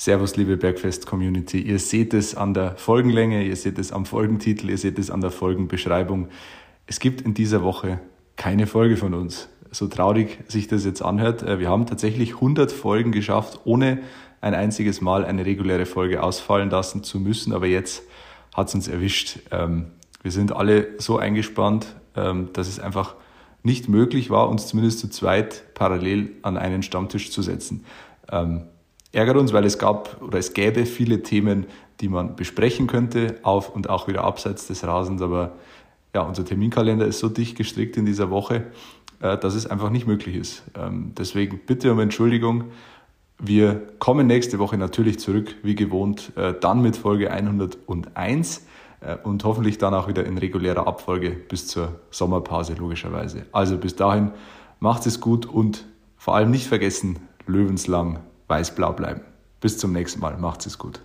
Servus, liebe Bergfest-Community. Ihr seht es an der Folgenlänge, ihr seht es am Folgentitel, ihr seht es an der Folgenbeschreibung. Es gibt in dieser Woche keine Folge von uns. So traurig sich das jetzt anhört. Äh, wir haben tatsächlich 100 Folgen geschafft, ohne ein einziges Mal eine reguläre Folge ausfallen lassen zu müssen. Aber jetzt hat es uns erwischt. Ähm, wir sind alle so eingespannt, ähm, dass es einfach nicht möglich war, uns zumindest zu zweit parallel an einen Stammtisch zu setzen. Ärgert uns, weil es gab oder es gäbe viele Themen, die man besprechen könnte, auf und auch wieder abseits des Rasens. Aber ja, unser Terminkalender ist so dicht gestrickt in dieser Woche, äh, dass es einfach nicht möglich ist. Ähm, deswegen bitte um Entschuldigung. Wir kommen nächste Woche natürlich zurück, wie gewohnt, äh, dann mit Folge 101 äh, und hoffentlich dann auch wieder in regulärer Abfolge bis zur Sommerpause, logischerweise. Also bis dahin, macht es gut und vor allem nicht vergessen, löwenslang weiß-blau bleiben. Bis zum nächsten Mal. Macht's es gut.